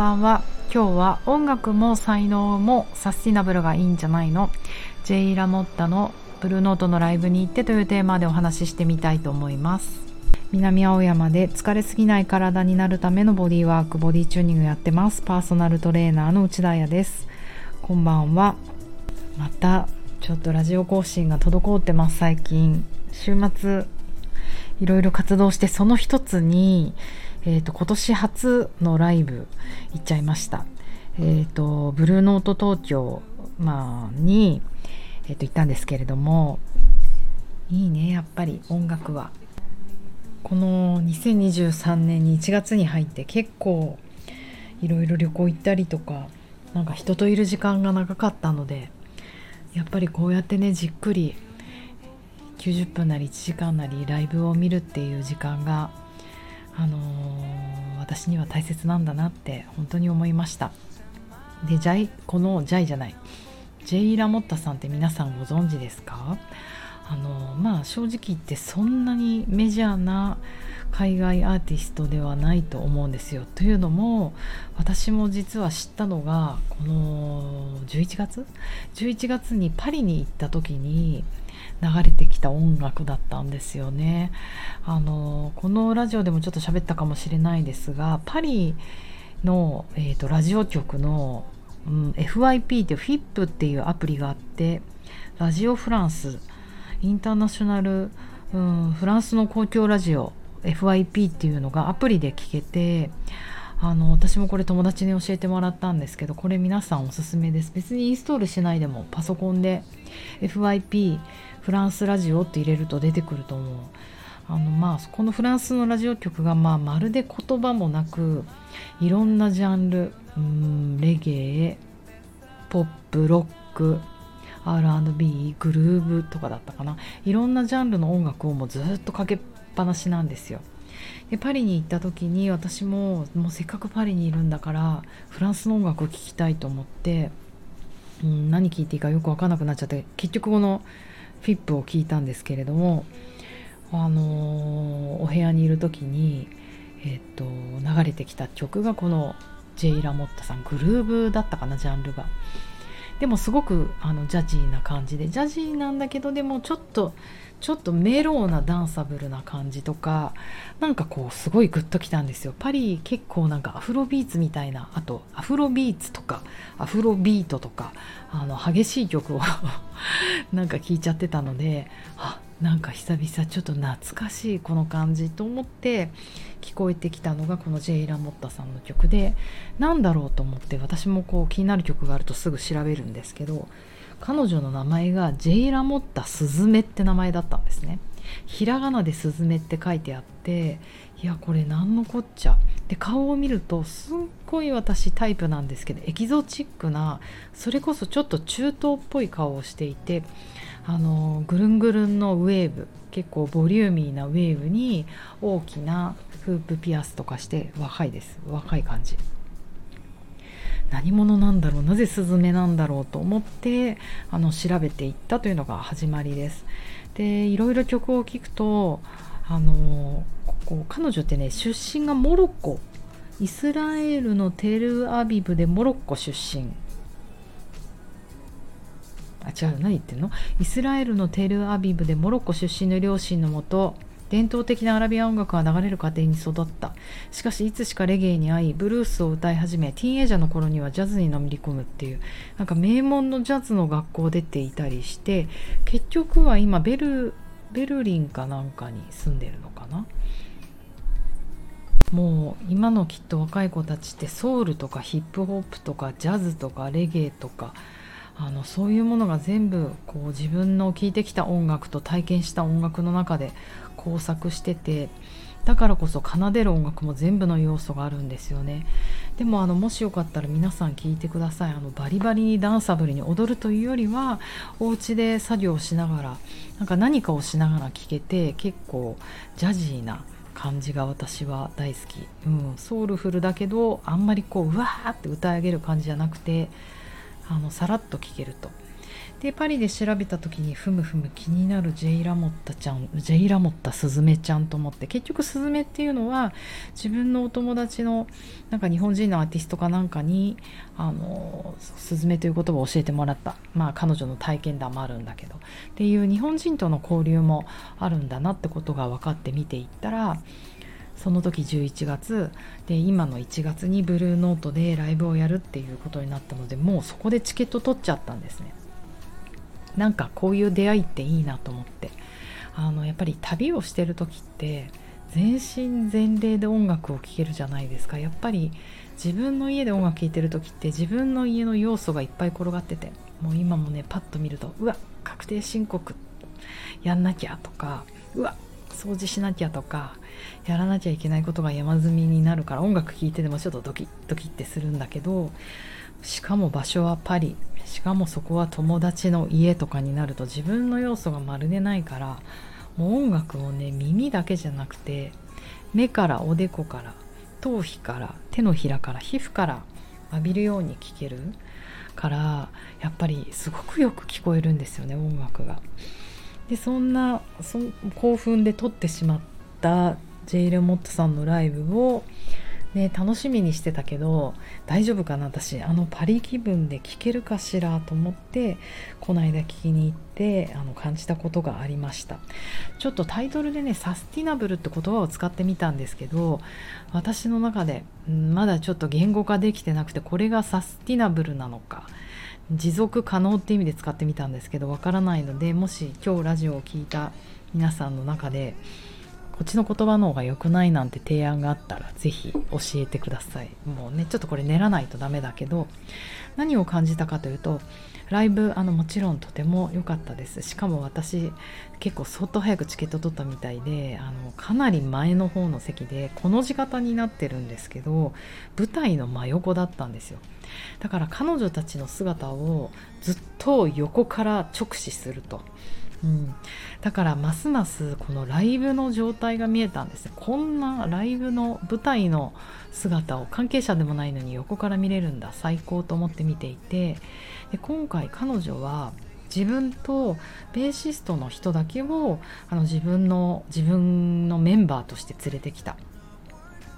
ばんは。今日は音楽も才能もサスティナブルがいいんじゃないの？ジェイ・ラモッタのブルーノートのライブに行ってというテーマでお話ししてみたいと思います。南青山で疲れすぎない体になるためのボディワークボディチューニングやってます。パーソナルトレーナーの内田彩です。こんばんは。またちょっとラジオ更新が滞ってます最近。週末いろいろ活動してその一つにえーと、今年初のライブ行っちゃいました。えーと、ブルーノート東京、まあ、に、えーと行ったんですけれどもいいねやっぱり音楽は。この2023年に1月に入って結構いろいろ旅行行ったりとかなんか人といる時間が長かったのでやっぱりこうやってねじっくり90分なり1時間なりライブを見るっていう時間があのー、私には大切なんだなって本当に思いました。でジャイこのジャイじゃない。ジェイ・ラモッタさんって皆さんご存知ですか？あの、まあ正直言ってそんなにメジャーな海外アーティストではないと思うんですよ。というのも私も実は知ったのがこの11月？11月にパリに行った時に流れてきた音楽だったんですよね。あのこのラジオでもちょっと喋ったかもしれないですがパリの、えーと、ラジオ局の、うん、FYP っていう FIP っていうアプリがあってラジオフランスインターナショナル、うん、フランスの公共ラジオ FYP っていうのがアプリで聞けてあの私もこれ友達に教えてもらったんですけどこれ皆さんおすすめです別にインストールしないでもパソコンで FYP フランスラジオって入れると出てくると思う。あのまあこのフランスのラジオ局がまあまるで言葉もなくいろんなジャンルうんレゲエポップロック R&B グルーブとかだったかな。いろんなジャンルの音楽をもうずっとかけっぱなしなんですよ。でパリに行った時に私ももうせっかくパリにいるんだからフランスの音楽を聴きたいと思って、うん、何聴いていいかよく分かんなくなっちゃって結局このフィップを聞いたんですけれども、あのー、お部屋にいる時に、えっと流れてきた曲がこのジェイ・ラモッタさんグルーブだったかなジャンルが。でもすごくあのジャジーな感じでジャジーなんだけどでもちょっとちょっとメローなダンサブルな感じとかなんかこうすごいグッときたんですよ。パリ結構なんかアフロビーツみたいなあとアフロビーツとかアフロビートとかあの激しい曲を なんか聴いちゃってたのであなんか久々ちょっと懐かしいこの感じと思って聞こえてきたのがこのジェイ・ラモッタさんの曲でなんだろうと思って私もこう気になる曲があるとすぐ調べるんですけど彼女の名前がジェイ・ラモッタスズメって名前だったんですね。ひらがなでスズメって書いてあっていやこれ何のこっちゃ。で顔を見るとすっごい私タイプなんですけどエキゾチックなそれこそちょっと中東っぽい顔をしていてあのぐるんぐるんのウェーブ結構ボリューミーなウェーブに大きなフープピアスとかして若いです。若い感じ。何者なんだろうなぜスズメなんだろうと思ってあの調べていったというのが始まりです。でいろいろ曲を聴くとあのここ彼女ってね出身がモロッコ。イスラエルのテルアビブでモロッコ出身。あ違う何言ってんの？イスラエルのテルアビブでモロッコ出身の両親のもと伝統的なアラビア音楽が流れる家庭に育った。しかしいつしかレゲエに会いブルースを歌い始めティーンエイジャーの頃にはジャズにのめり込むっていうなんか名門のジャズの学校出ていたりして結局は今ベルベルリンかなんかに住んでるのかな？もう今のきっと若い子たちってソウルとかヒップホップとかジャズとかレゲエとかあのそういうものが全部こう自分の聴いてきた音楽と体験した音楽の中で工作しててだからこそ奏でる音楽も全部の要素があるんですよね。でもあのもしよかったら皆さん聞いてください。あのバリバリにダンサブルに踊るというよりはお家で作業しながらなんか何かをしながら聴けて結構ジャジーな感じが私は大好き、うん、ソウルフルだけどあんまりこううわーって歌い上げる感じじゃなくてあのさらっと聴けると。でパリで調べた時にふむふむ気になるジェイ・ラモッタちゃんジェイ・ラモッタスズメちゃんと思って結局スズメっていうのは自分のお友達のなんか日本人のアーティストかなんかにあのスズメという言葉を教えてもらった。まあ彼女の体験談もあるんだけど。っていう日本人との交流もあるんだなってことが分かって見ていったらその時11月で今の1月にブルーノートでライブをやるっていうことになったのでもうそこでチケット取っちゃったんですね。なんかこういう出会いっていいなと思って。あのやっぱり旅をしてる時って全身全霊で音楽を聴けるじゃないですか。やっぱり自分の家で音楽聴いてる時って自分の家の要素がいっぱい転がっててもう今もねパッと見るとうわ確定申告やんなきゃとかうわ掃除しなきゃとかやらなきゃいけないことが山積みになるから音楽聴いててもちょっとドキッドキッてするんだけどしかも場所はパリしかもそこは友達の家とかになると自分の要素がまるでないからもう音楽をね耳だけじゃなくて目からおでこから頭皮から手のひらから皮膚から浴びるように聴けるからやっぱりすごくよく聞こえるんですよね音楽が。でそんなそ興奮で撮ってしまったジェイ・レモットさんのライブを、ね、楽しみにしてたけど大丈夫かな私。あのパリ気分で聴けるかしらと思ってこの間聞きに行ってあの感じたことがありました。ちょっとタイトルでねサスティナブルって言葉を使ってみたんですけど私の中で、うん、まだちょっと言語化できてなくてこれがサスティナブルなのか持続可能って意味で使ってみたんですけどわからないのでもし今日ラジオを聴いた皆さんの中でこっちの言葉の方が良くないなんて提案があったら是非教えてください。もうねちょっとこれ練らないとダメだけど何を感じたかというとライブあのもちろんとても良かったですしかも私結構相当早くチケット取ったみたいであのかなり前の方の席でこの字型になってるんですけど舞台の真横だったんですよだから彼女たちの姿をずっと横から直視すると。うん、だからますますこのライブの状態が見えたんですこんなライブの舞台の姿を関係者でもないのに横から見れるんだ。最高と思って見ていて。で今回彼女は自分とベーシストの人だけをあの自分の自分のメンバーとして連れてきた。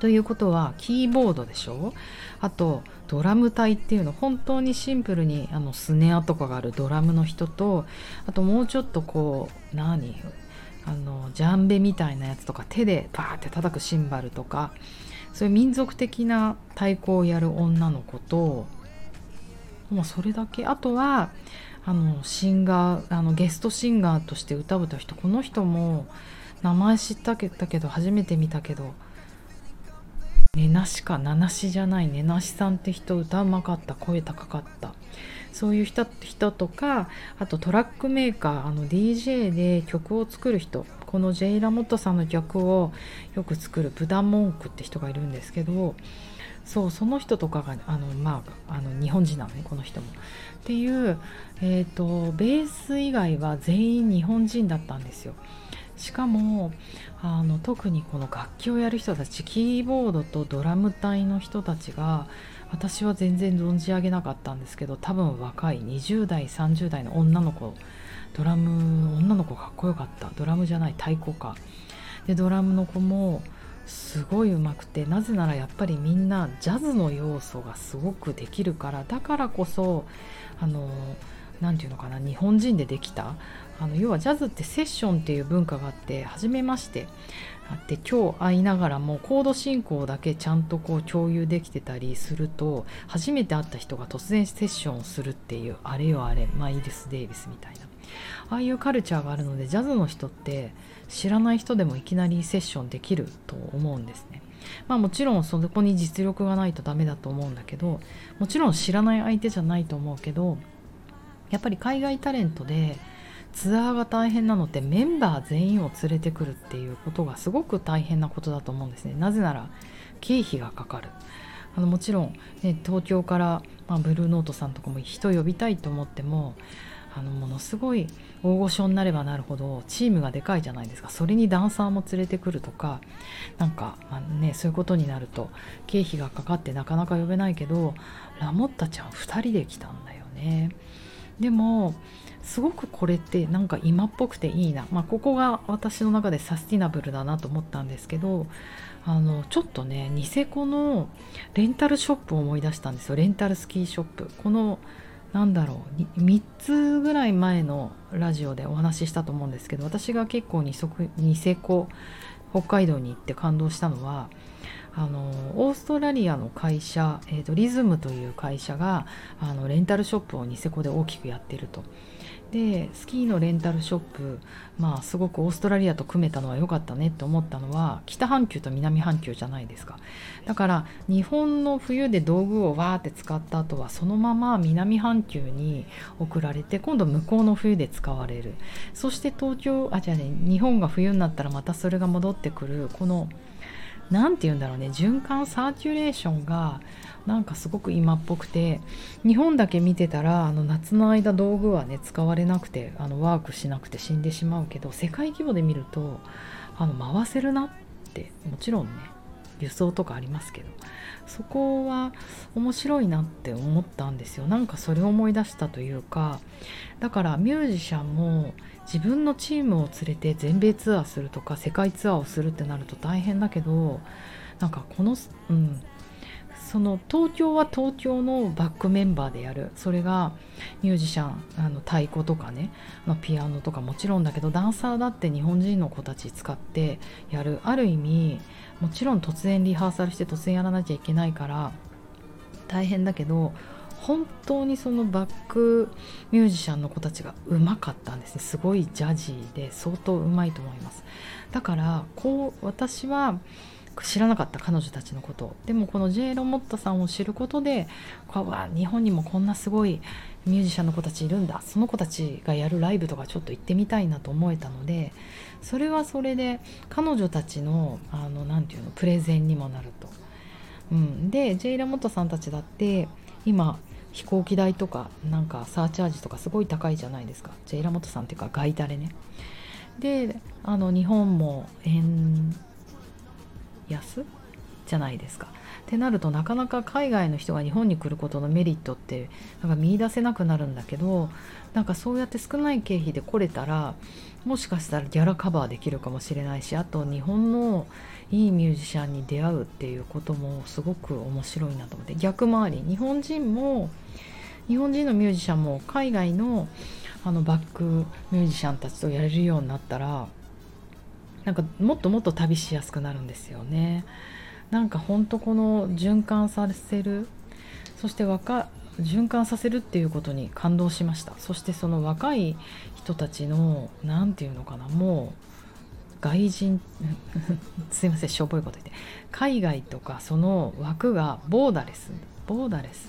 ということはキーボードでしょ？あとドラム隊っていうの本当にシンプルにあのスネアとかがあるドラムの人とあともうちょっとこう何？あのジャンベみたいなやつとか手でパーって叩くシンバルとかそういう民族的な太鼓をやる女の子ともうそれだけ。あとはあのシンガーあのゲストシンガーとして歌う歌う人この人も名前知ったけど初めて見たけどねなしかななしじゃないねなしさんって人歌うまかった声高かったそういう人人とかあとトラックメーカーあの DJ で曲を作る人このジェイ・ラモットさんの曲をよく作るブダ・モンクって人がいるんですけどそうその人とかがあの、まあ、あの日本人なのねこの人も。っていう、えーとベース以外は全員日本人だったんですよ。しかもあの特にこの楽器をやる人たちキーボードとドラム隊の人たちが私は全然存じ上げなかったんですけど多分若い20代30代の女の子ドラム女の子かっこよかった。ドラムじゃない太鼓か。でドラムの子もすごい上手くてなぜならやっぱりみんなジャズの要素がすごくできるからだからこそあの何て言うのかな日本人でできたあの要はジャズってセッションっていう文化があって初めましてあって今日会いながらもコード進行だけちゃんとこう共有できてたりすると初めて会った人が突然セッションをするっていうあれよあれマイルス・デイビスみたいなああいうカルチャーがあるのでジャズの人って知らない人でもいきなりセッションできると思うんですね。まあもちろんそこに実力がないとダメだと思うんだけどもちろん知らない相手じゃないと思うけどやっぱり海外タレントでツアーが大変なのってメンバー全員を連れてくるっていうことがすごく大変なことだと思うんですね。なぜなら経費がかかる。あのもちろん、ね、東京から、まあ、ブルーノートさんとかも人呼びたいと思ってもあのものすごい大御所になればなるほどチームがでかいじゃないですか。それにダンサーも連れてくるとかなんか、まあね、そういうことになると経費がかかってなかなか呼べないけどラモッタちゃん2人で来たんだよね。でもすごくこれってなんか今っぽくていいな、まあ、ここが私の中でサスティナブルだなと思ったんですけどあのちょっとねニセコのレンタルショップを思い出したんですよ。レンタルスキーショップ。このなんだろう3つぐらい前のラジオでお話ししたと思うんですけど私が結構ニセコ北海道に行って感動したのはあのオーストラリアの会社、えーと、リズムという会社があのレンタルショップをニセコで大きくやってると。でスキーのレンタルショップまあすごくオーストラリアと組めたのは良かったねって思ったのは北半球と南半球じゃないですか。だから日本の冬で道具をわーって使った後はそのまま南半球に送られて今度向こうの冬で使われる。そして東京あじゃあね日本が冬になったらまたそれが戻ってくるこの何て言うんだろうね。循環サーキュレーションがなんかすごく今っぽくて日本だけ見てたらあの夏の間道具はね使われなくてあのワークしなくて死んでしまうけど世界規模で見るとあの回せるなってもちろんね輸送とかありますけどそこは面白いなって思ったんですよ。なんかそれを思い出したというかだからミュージシャンも自分のチームを連れて全米ツアーするとか世界ツアーをするってなると大変だけどなんかこの、うん、その東京は東京のバックメンバーでやる。それがミュージシャンあの太鼓とかね、ま、ピアノとかもちろんだけどダンサーだって日本人の子たち使ってやる。ある意味もちろん突然リハーサルして突然やらなきゃいけないから大変だけど本当にそのバックミュージシャンの子たちがうまかったんですね。すごいジャジーで相当うまいと思います。だからこう私は知らなかった彼女たちのことでもこのジェイ・ロモットさんを知ることでわ日本にもこんなすごいミュージシャンの子たちいるんだ。その子たちがやるライブとかちょっと行ってみたいなと思えたのでそれはそれで彼女たちの何て言うのプレゼンにもなると。うん、でジェイ・ラモトさんたちだって今飛行機代とかなんかサーチャージとかすごい高いじゃないですか。ジェイラモトさんっていうかガイタレね。であの日本も円安じゃないですか。ってなるとなかなか海外の人が日本に来ることのメリットってなんか見いだせなくなるんだけどなんかそうやって少ない経費で来れたらもしかしたらギャラカバーできるかもしれないしあと日本のいいミュージシャンに出会うっていうこともすごく面白いなと思って逆回り日本人も日本人のミュージシャンも海外のあのバックミュージシャンたちとやれるようになったらなんかもっともっと旅しやすくなるんですよね。なんかほんとこの循環させるそして若循環させるっていうことに感動しました。そしてその若い人たちの何て言うのかなもう外人 すいませんしょぼいこと言って。海外とかその枠がボーダレスボーダレス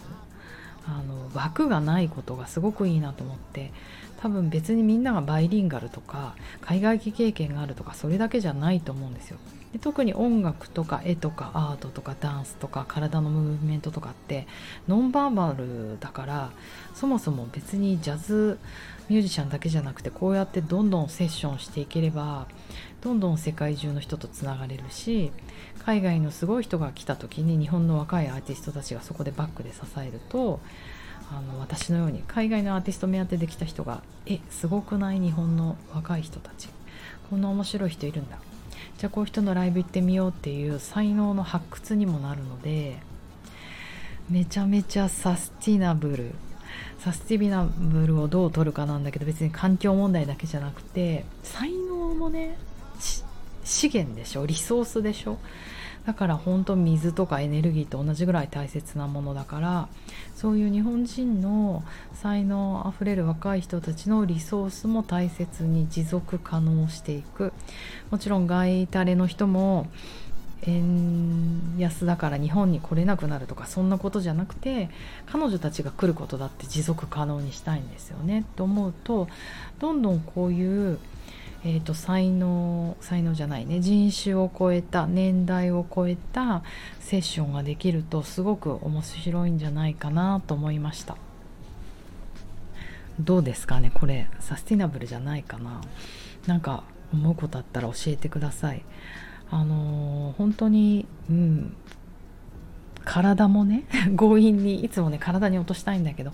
あの枠がないことがすごくいいなと思って多分別にみんながバイリンガルとか海外経験があるとかそれだけじゃないと思うんですよ。で特に音楽とか絵とかアートとかダンスとか体のムーブメントとかってノンバーバルだからそもそも別にジャズミュージシャンだけじゃなくてこうやってどんどんセッションしていければどんどん世界中の人とつながれるし海外のすごい人が来た時に日本の若いアーティストたちがそこでバックで支えるとあの私のように海外のアーティスト目当てで来た人が「えすごくない？日本の若い人たち。こんな面白い人いるんだ。じゃあこういう人のライブ行ってみようっていう才能の発掘にもなるのでめちゃめちゃサスティナブル。サスティビナブルをどう取るかなんだけど別に環境問題だけじゃなくて才能もね資源でしょ？リソースでしょ？だから本当水とかエネルギーと同じぐらい大切なものだからそういう日本人の才能あふれる若い人たちのリソースも大切に持続可能していく。もちろん外タレの人も円安だから日本に来れなくなるとかそんなことじゃなくて彼女たちが来ることだって持続可能にしたいんですよね。と思うとどんどんこういうえーと、才能才能じゃないね。人種を超えた年代を超えたセッションができるとすごく面白いんじゃないかなと思いました。どうですかね？これサスティナブルじゃないかな。なんか思うことあったら教えてください。あの、本当にうん体もね 強引にいつもね体に落としたいんだけど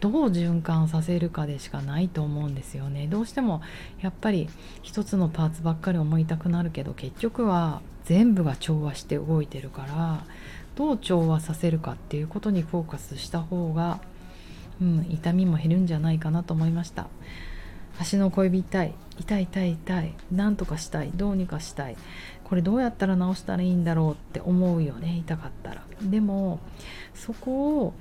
どう循環させるかでしかないと思うんですよね。どうしてもやっぱり一つのパーツばっかり思いたくなるけど結局は全部が調和して動いてるからどう調和させるかっていうことにフォーカスした方が、うん、痛みも減るんじゃないかなと思いました。足の小指痛い痛い痛い痛いなんとかしたいどうにかしたいこれどうやったら治したらいいんだろうって思うよね。痛かったら。でもそこを、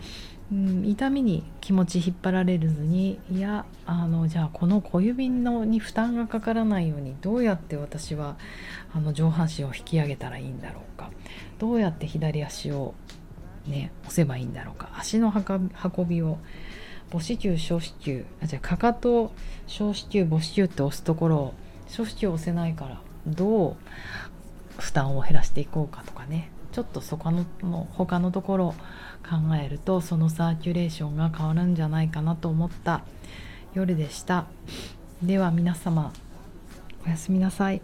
うん、痛みに気持ち引っ張られずにいやあのじゃあこの小指のに負担がかからないようにどうやって私はあの上半身を引き上げたらいいんだろうか。どうやって左足をね押せばいいんだろうか。足の運びを母子球小子球あじゃあかかと小子球母子球って押すところを小子球押せないからどう負担を減らしていこうかとかね。ちょっとそこの他のところ考えるとそのサーキュレーションが変わるんじゃないかなと思った夜でした。では皆様おやすみなさい。